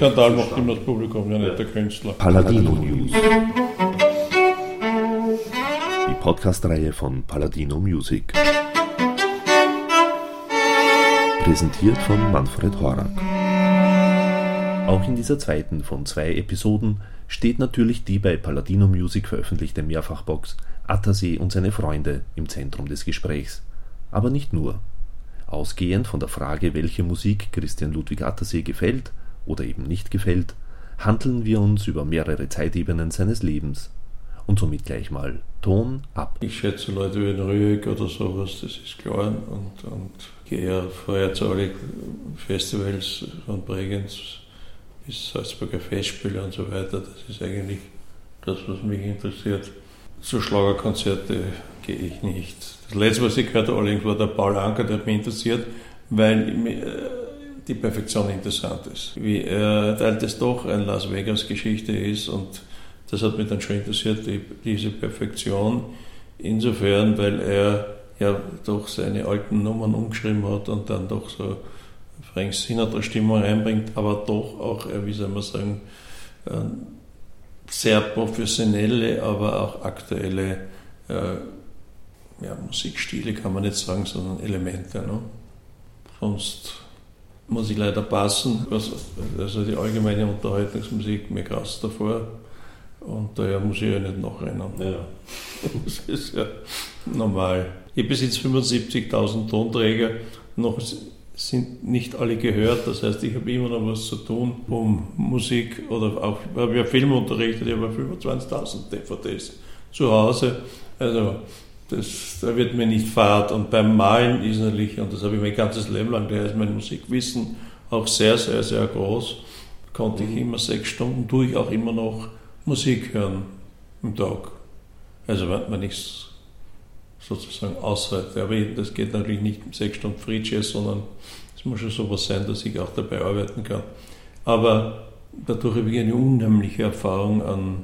Skandal macht immer das Publikum, ja nicht der Künstler. Paladino News. Die Podcast-Reihe von Paladino Music. Präsentiert von Manfred Horak. Auch in dieser zweiten von zwei Episoden steht natürlich die bei Paladino Music veröffentlichte Mehrfachbox Attersee und seine Freunde im Zentrum des Gesprächs. Aber nicht nur. Ausgehend von der Frage, welche Musik Christian Ludwig Attersee gefällt oder eben nicht gefällt, handeln wir uns über mehrere Zeitebenen seines Lebens. Und somit gleich mal Ton ab. Ich schätze Leute wie Rüegg oder sowas, das ist klar. Und, und gehe ja vorher zu allen Festivals von Bregenz bis Salzburger Festspiele und so weiter. Das ist eigentlich das, was mich interessiert. Zu Schlagerkonzerte gehe ich nicht. Das letzte, was ich gehört habe, war der Paul Anker, der hat mich interessiert, weil äh, die Perfektion interessant ist. Wie er, weil das doch eine Las Vegas-Geschichte ist und das hat mich dann schon interessiert, die, diese Perfektion. Insofern, weil er ja doch seine alten Nummern umgeschrieben hat und dann doch so Frank Sinatra-Stimmung reinbringt, aber doch auch, äh, wie soll man sagen, ähm, sehr professionelle, aber auch aktuelle äh, ja, Musikstile kann man nicht sagen, sondern Elemente. Ne? Sonst muss ich leider passen, was, also die allgemeine Unterhaltungsmusik mir krass davor und daher muss ich ja nicht nachrennen. Ja. Das ist ja normal. Ich besitze 75.000 Tonträger, noch sind nicht alle gehört, das heißt, ich habe immer noch was zu tun, um Musik oder auch, ich habe ja Film unterrichtet, ich habe 25.000 DVDs zu Hause, also das, da wird mir nicht fad und beim Malen ist natürlich, und das habe ich mein ganzes Leben lang, da ist mein Musikwissen auch sehr, sehr, sehr groß, konnte ich immer sechs Stunden, tue ich auch immer noch Musik hören im Tag. Also wenn ich es sozusagen aushalte. Aber das geht natürlich nicht sechs Stunden Free Jazz, sondern es muss schon sowas sein, dass ich auch dabei arbeiten kann. Aber dadurch habe ich eine unheimliche Erfahrung an,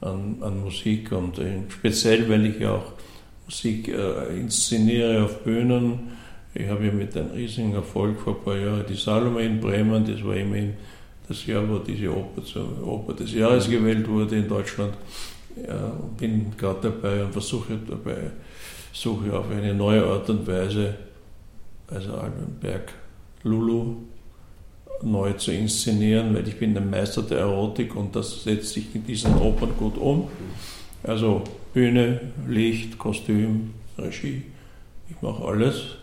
an, an Musik und äh, speziell, weil ich ja auch Musik äh, inszeniere auf Bühnen. Ich habe ja mit einem riesigen Erfolg vor ein paar Jahren die Salome in Bremen, das war immerhin das Jahr, wo diese Oper zur Oper des Jahres gewählt wurde in Deutschland. Ja, bin gerade dabei und versuche dabei, suche auf eine neue Art und Weise, also Albenberg Lulu neu zu inszenieren, weil ich bin ein Meister der Erotik und das setzt sich in diesen Opern gut um. Also Bühne, Licht, Kostüm, Regie, ich mache alles.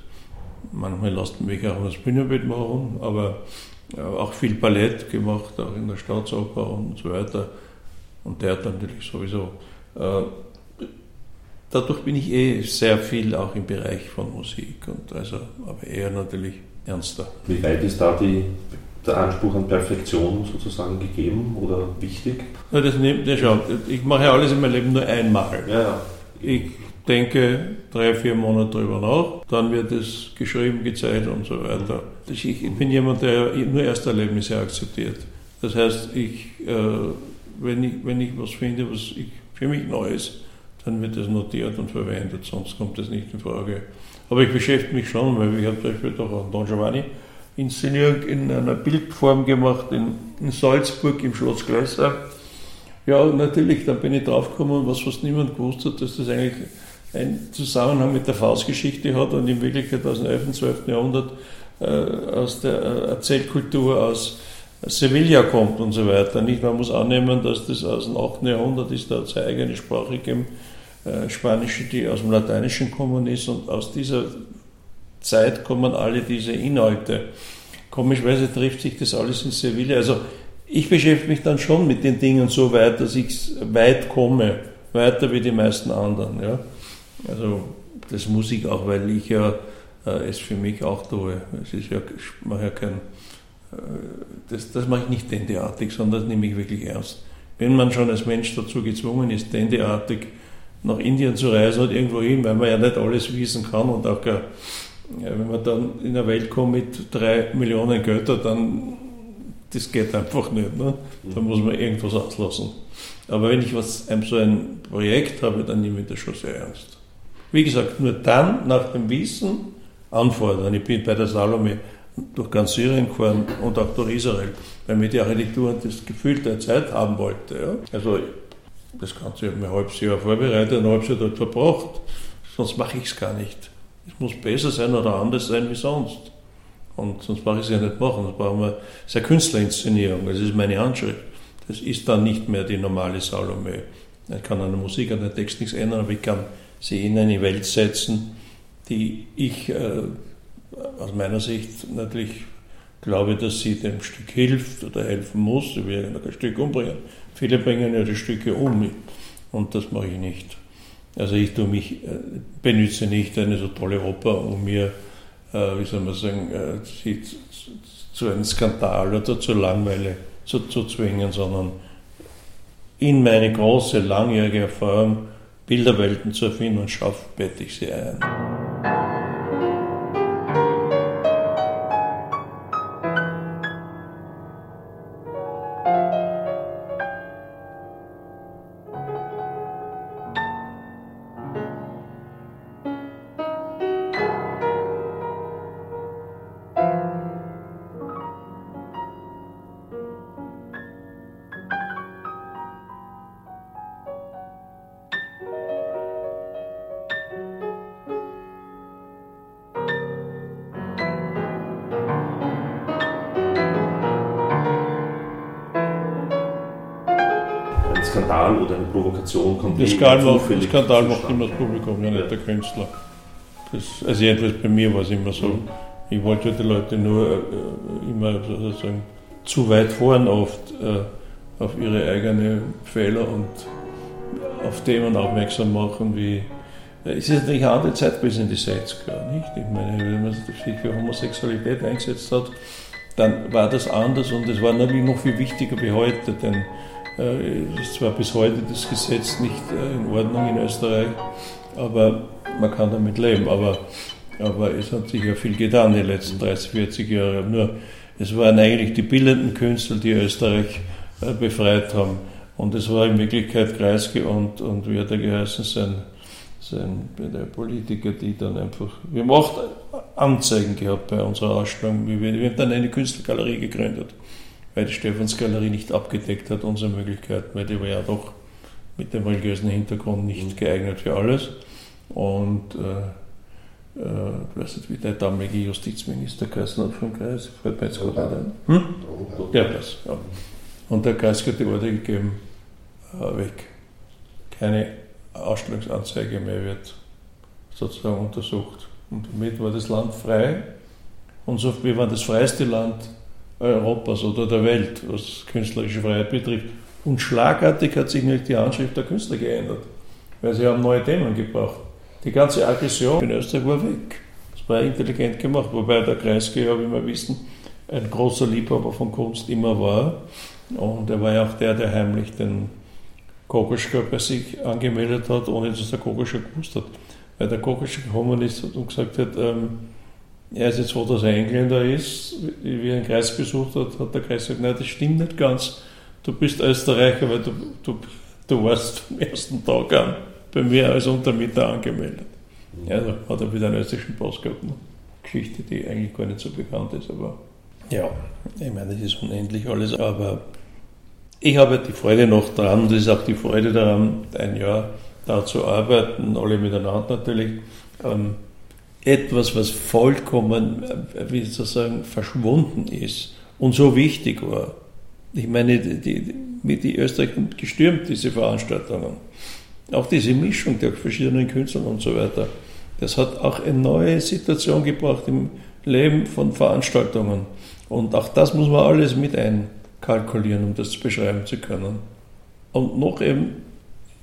Manchmal lasst mich auch das Bühnenbild machen, aber auch viel Ballett gemacht, auch in der Staatsoper und so weiter. Und der hat natürlich sowieso. Äh, dadurch bin ich eh sehr viel auch im Bereich von Musik und also, aber eher natürlich ernster. Wie weit ist da die, der Anspruch an Perfektion sozusagen gegeben oder wichtig? Na, das nimmt, ja, schau, ich mache ja alles in meinem Leben nur einmal. Ja. Ich denke drei, vier Monate drüber nach, dann wird es geschrieben, gezeigt und so weiter. Ich, ich bin jemand, der nur Ersterlebnisse akzeptiert. Das heißt, ich, äh, wenn, ich, wenn ich was finde, was ich, für mich neu ist, dann wird es notiert und verwendet, sonst kommt es nicht in Frage. Aber ich beschäftige mich schon, weil ich habe zum Beispiel doch auch Don Giovanni Inszenierung in einer Bildform gemacht in, in Salzburg im Schloss Gleiser. Ja, natürlich, dann bin ich draufgekommen, was fast niemand gewusst hat, dass das eigentlich einen Zusammenhang mit der Faustgeschichte hat und in Wirklichkeit aus dem 11. und 12. Jahrhundert äh, aus der äh, Erzählkultur aus Sevilla kommt und so weiter. Nicht? Man muss annehmen, dass das aus dem 8. Jahrhundert ist, da hat es eine eigene Sprache gegeben, äh, Spanische, die aus dem Lateinischen gekommen ist und aus dieser Zeit kommen alle diese Inhalte. Komischerweise trifft sich das alles in Sevilla. Also ich beschäftige mich dann schon mit den Dingen so weit, dass ich weit komme, weiter wie die meisten anderen. Ja? Also das muss ich auch, weil ich ja äh, es für mich auch tue. Es ist ja, ich mache ja kein, äh, das, das mache ich nicht dendeartig, sondern das nehme ich wirklich ernst. Wenn man schon als Mensch dazu gezwungen ist, dendeartig nach Indien zu reisen und irgendwo hin, weil man ja nicht alles wissen kann und auch gar, ja, wenn man dann in eine Welt kommt mit drei Millionen Göttern, dann das geht einfach nicht. Ne? Da muss man irgendwas auslassen. Aber wenn ich was, so ein Projekt habe, dann nehme ich das schon sehr ernst. Wie gesagt, nur dann nach dem Wissen anfordern. Ich bin bei der Salome durch ganz Syrien gefahren und auch durch Israel, weil mir die Architektur das Gefühl der Zeit haben wollte. Ja. Also das Ganze habe ich mir ein halbes Jahr vorbereitet, ein halbes Jahr dort verbracht, sonst mache ich es gar nicht. Es muss besser sein oder anders sein wie sonst. Und sonst brauche ich es ja nicht machen. Sonst brauchen wir sehr Künstlerinszenierung. Das ist meine Handschrift. Das ist dann nicht mehr die normale Salome. Ich kann an der Musik, an der Text nichts ändern, aber ich kann sie in eine Welt setzen, die ich äh, aus meiner Sicht natürlich glaube, dass sie dem Stück hilft oder helfen muss. Sie will ein Stück umbringen. Viele bringen ja die Stücke um und das mache ich nicht. Also ich tue mich, äh, benütze nicht eine so tolle Oper, um mir, äh, wie soll man sagen, äh, zu einem Skandal oder zu Langweile zu, zu zwingen, sondern in meine große, langjährige Erfahrung Bilderwelten zu erfinden und schaffe, bette ich sie ein. Provokation kommt das Skandal, macht, Skandal macht immer das Publikum, ja nicht der Künstler. Das, also jedenfalls bei mir war es immer so. Mhm. Ich wollte die Leute nur äh, immer sozusagen zu weit fahren oft äh, auf ihre eigenen Fehler und auf Themen aufmerksam machen, wie äh, es ist natürlich eine andere Zeit gewesen in die 60er, nicht? Ich meine, wenn man sich für Homosexualität eingesetzt hat, dann war das anders und es war natürlich noch viel wichtiger wie heute, denn äh, es ist zwar bis heute das Gesetz nicht äh, in Ordnung in Österreich, aber man kann damit leben. Aber, aber es hat sich ja viel getan den letzten 30, 40 Jahren. Nur es waren eigentlich die bildenden Künstler, die Österreich äh, befreit haben. Und es war in Wirklichkeit Kreisky und, und wie hat er geheißen, sein, sein, der Politiker, die dann einfach, wir haben auch Anzeigen gehabt bei unserer Ausstellung. Wir, wir haben dann eine Künstlergalerie gegründet weil die Stephansgalerie nicht abgedeckt hat, unsere Möglichkeiten, weil die war ja doch mit dem religiösen Hintergrund nicht mhm. geeignet für alles. Und äh, äh, ich weiß nicht, wie der damalige Justizminister geheißen hat vom Kreis, fällt mir jetzt gerade ein. Hm? Der das, ja. Und der Kreis hat die Order gegeben, äh, weg. Keine Ausstellungsanzeige mehr wird sozusagen untersucht. Und damit war das Land frei. Und so, wir waren das freiste Land Europas oder der Welt, was künstlerische Freiheit betrifft. Und schlagartig hat sich nämlich die Anschrift der Künstler geändert, weil sie haben neue Themen gebracht. Die ganze Aggression in Österreich war weg. Das war intelligent gemacht, wobei der Kreisky, ja, wie wir wissen, ein großer Liebhaber von Kunst immer war. Und er war ja auch der, der heimlich den Kokoschka bei sich angemeldet hat, ohne dass der Kokoschka gewusst hat. Weil der Kokoschka gekommen ist und gesagt hat, ähm, er ist jetzt froh, dass er Engländer ist. Wie er einen Kreis besucht hat, hat der Kreis gesagt, nein, das stimmt nicht ganz. Du bist Österreicher, weil du, du, du warst vom ersten Tag an bei mir als Untermieter angemeldet. Ja, da hat er wieder einen österreichischen Pass gehabt. Eine Geschichte, die eigentlich gar nicht so bekannt ist, aber ja, ich meine, das ist unendlich alles, aber ich habe die Freude noch daran, und das ist auch die Freude daran, ein Jahr da zu arbeiten, alle miteinander natürlich. Ähm, etwas, was vollkommen, wie sozusagen, verschwunden ist und so wichtig war. Ich meine, die, die, die Österreich gestürmt, diese Veranstaltungen. Auch diese Mischung der verschiedenen Künstler und so weiter. Das hat auch eine neue Situation gebracht im Leben von Veranstaltungen. Und auch das muss man alles mit einkalkulieren, um das beschreiben zu können. Und noch eben,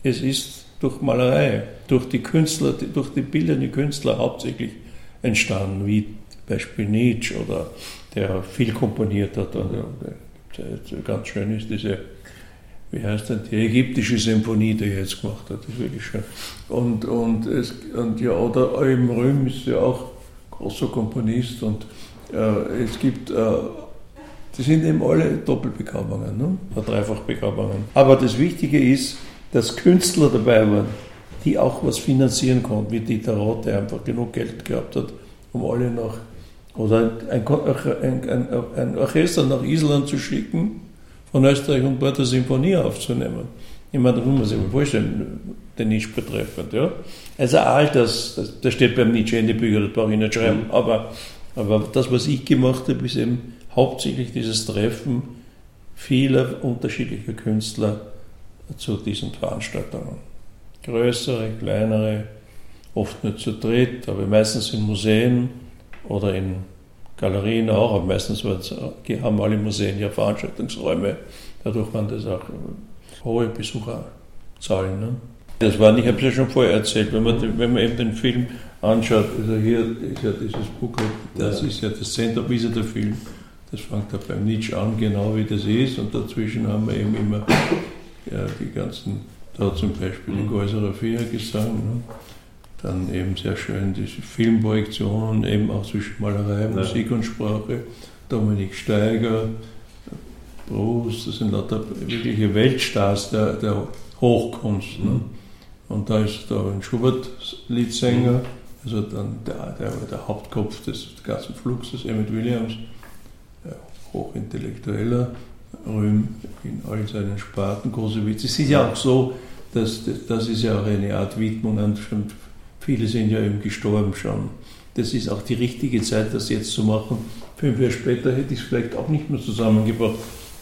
es ist durch Malerei, durch die Künstler, durch die bildenden Künstler hauptsächlich entstanden, wie Beispiel Nietzsche oder der viel komponiert hat. Und der, ganz schön ist diese, wie heißt denn, die ägyptische Symphonie, die er jetzt gemacht hat, das ist wirklich schön. Und, und, es, und ja, oder Eugen Röhm ist ja auch großer Komponist und äh, es gibt, äh, die sind eben alle Doppelbegabungen, ne? oder Dreifachbegabungen. Aber das Wichtige ist, dass Künstler dabei waren, die auch was finanzieren konnten, wie Dieter Roth, der einfach genug Geld gehabt hat, um alle nach Oder ein, ein, ein, Orchester nach Island zu schicken, von Österreich und dort eine Symphonie aufzunehmen. Ich meine, da muss man sich mal vorstellen, den Nietzsche betreffend. Ja? Also all das, das, das steht beim Nietzsche in den Büchern, das brauche ich nicht schreiben. Mhm. Aber, aber das, was ich gemacht habe, ist eben hauptsächlich dieses Treffen vieler unterschiedlicher Künstler zu diesen Veranstaltungen. Größere, kleinere, oft nur zu dritt, aber meistens in Museen oder in Galerien auch, aber meistens haben alle Museen ja Veranstaltungsräume. Dadurch waren das auch hohe Besucherzahlen. Ne? Das war, ich habe es ja schon vorher erzählt, wenn man, wenn man eben den Film anschaut, also hier ist ja dieses Buch, das ist ja das Centerpiece der Film. Das fängt ja beim Nietzsche an, genau wie das ist, und dazwischen haben wir eben immer ja, die ganzen, da zum Beispiel die Geuserer Vier gesang, ne? dann eben sehr schön diese Filmprojektionen, eben auch zwischen Malerei, ja. Musik und Sprache, Dominik Steiger, Bruce, das sind lauter wirkliche Weltstars der, der Hochkunst. Ne? Und da ist da ein Schubert-Liedsänger, also dann der, der, der Hauptkopf des ganzen Fluxes, Emmett Williams, hochintellektueller, Röhm in all seinen Sparten, große Witze. Es ist ja auch so, dass das ist ja auch eine Art Widmung an viele sind ja eben gestorben schon. Das ist auch die richtige Zeit, das jetzt zu machen. Fünf Jahre später hätte ich es vielleicht auch nicht mehr zusammengebracht.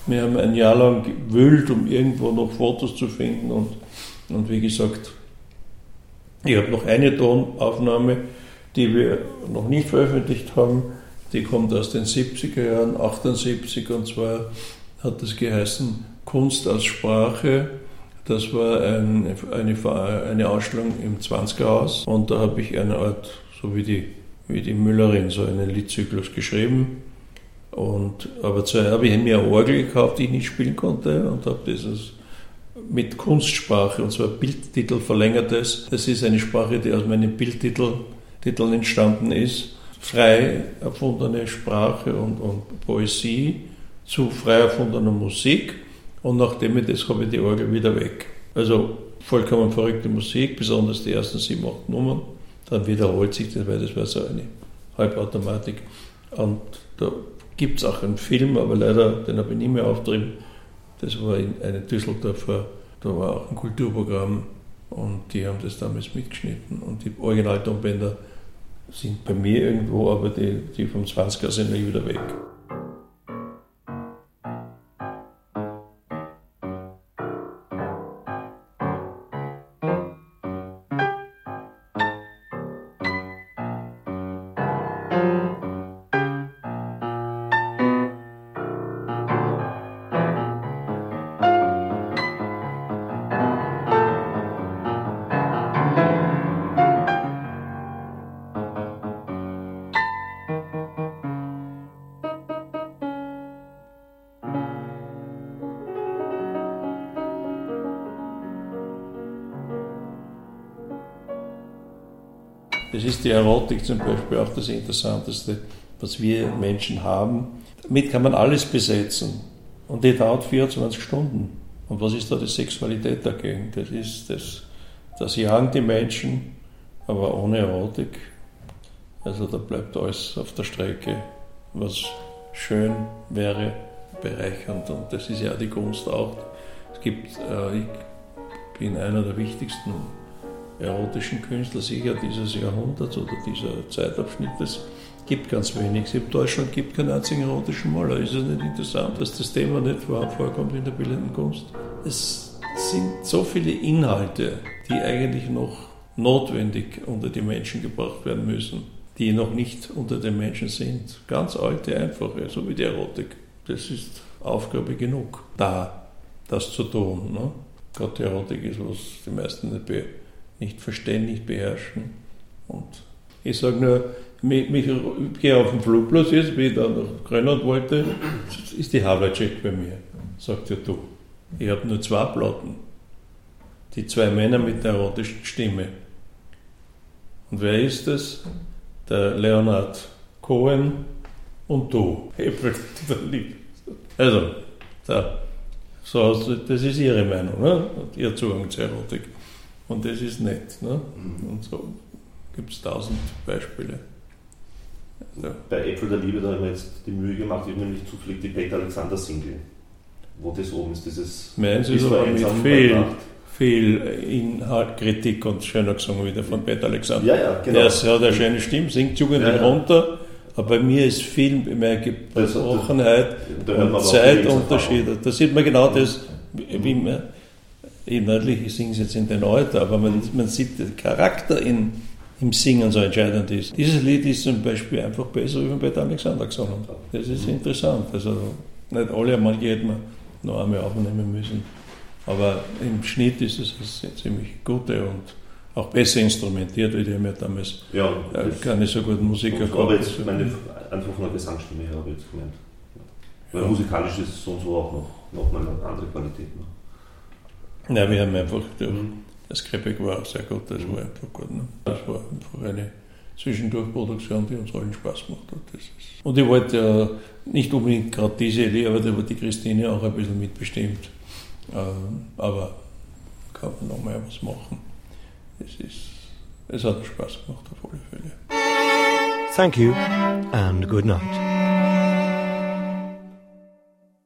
Wir haben ein Jahr lang gewühlt, um irgendwo noch Fotos zu finden und, und wie gesagt, ich habe noch eine Tonaufnahme, die wir noch nicht veröffentlicht haben die kommt aus den 70er Jahren, 78, und zwar hat das geheißen Kunst als Sprache. Das war ein, eine, eine Ausstellung im 20er Haus und da habe ich eine Art, so wie die, wie die Müllerin, so einen Liedzyklus geschrieben. Und, aber zuerst habe ich mir eine Orgel gekauft, die ich nicht spielen konnte und habe dieses mit Kunstsprache, und zwar Bildtitel verlängertes. Das ist eine Sprache, die aus meinen Bildtiteln entstanden ist frei erfundene Sprache und, und Poesie zu frei erfundener Musik und nachdem ich das habe ich die Orgel wieder weg. Also vollkommen verrückte Musik, besonders die ersten sieben, acht Nummern. Dann wiederholt sich das, weil das war so eine Halbautomatik. Und da gibt es auch einen Film, aber leider, den habe ich nie mehr auftrieben. Das war in einem Düsseldorfer, da war auch ein Kulturprogramm und die haben das damals mitgeschnitten. Und die Originaltonbänder sind bei mir irgendwo, aber die, die vom 20er sind nie wieder weg. Das ist die Erotik zum Beispiel auch das Interessanteste, was wir Menschen haben. Damit kann man alles besetzen. Und die dauert 24 Stunden. Und was ist da die Sexualität dagegen? Das ist das, das jagen die Menschen, aber ohne Erotik. Also da bleibt alles auf der Strecke, was schön wäre, bereichernd. Und das ist ja die Kunst auch. Es gibt, äh, ich bin einer der wichtigsten erotischen Künstler sicher dieses Jahrhunderts oder dieser Zeitabschnitt. Es gibt ganz wenig. In Deutschland gibt keinen einzigen erotischen Maler. Ist es nicht interessant, dass das Thema nicht vorkommt in der bildenden Kunst? Es sind so viele Inhalte, die eigentlich noch notwendig unter die Menschen gebracht werden müssen, die noch nicht unter den Menschen sind. Ganz alte, einfache, so wie die Erotik. Das ist Aufgabe genug, da das zu tun. Ne? Gerade die Erotik ist, was die meisten nicht nicht verstehen, nicht beherrschen. Und ich sage nur, mich, mich, ich gehe auf den Flugplatz jetzt, wie ich da nach Grönland wollte, ist die Havlicek bei mir. Sagt er, du, ich habe nur zwei Platten. Die zwei Männer mit der erotischen Stimme. Und wer ist das? Der Leonard Cohen und du. Also, da, so, das ist Ihre Meinung, ne? Ihr Zugang zur Erotik. Und das ist nett. Ne? Mhm. Und so gibt es tausend Beispiele. Ja. Bei Äpfel der Liebe, da haben wir jetzt die Mühe gemacht, ich habe nämlich zufällig die Peter Alexander Single, wo das oben ist, dieses... Meins ist aber mit viel, viel Inhalt, Kritik und schöner gesungen wieder von Peter Alexander. Ja, ja, genau. Der hat eine schöne Stimme, singt jugendlich ja, ja. runter, aber bei mir ist viel mehr Gebrochenheit und Zeitunterschiede. Da sieht man genau das, wie man, inhaltlich, ich singe es jetzt in den Alter, aber man, man sieht den Charakter in im Singen so entscheidend ist. Dieses Lied ist zum Beispiel einfach besser wie bei Alexander gesungen. Das ist interessant. Also nicht alle einmal hätten wir noch einmal aufnehmen müssen. Aber im Schnitt ist es eine ziemlich gute und auch besser instrumentiert, wie die haben ja damals ja, äh, keine so guten Musiker gehabt. Aber jetzt meine, einfach von der Gesangsstimme her habe ich jetzt gemeint. Weil musikalisch ist es so und so auch noch, noch mal eine andere Qualität. Ne? Ja, wir haben einfach mhm. Das Quebec war auch sehr gut, das war einfach gut. Ne? Das war einfach eine Zwischendurchproduktion, die uns allen Spaß gemacht hat. Das ist und ich wollte ja nicht unbedingt gerade diese Idee, aber da war die Christine auch ein bisschen mitbestimmt. Ähm, aber kann man noch mal was machen. Es, ist, es hat Spaß gemacht auf alle Fälle. Thank you and good night.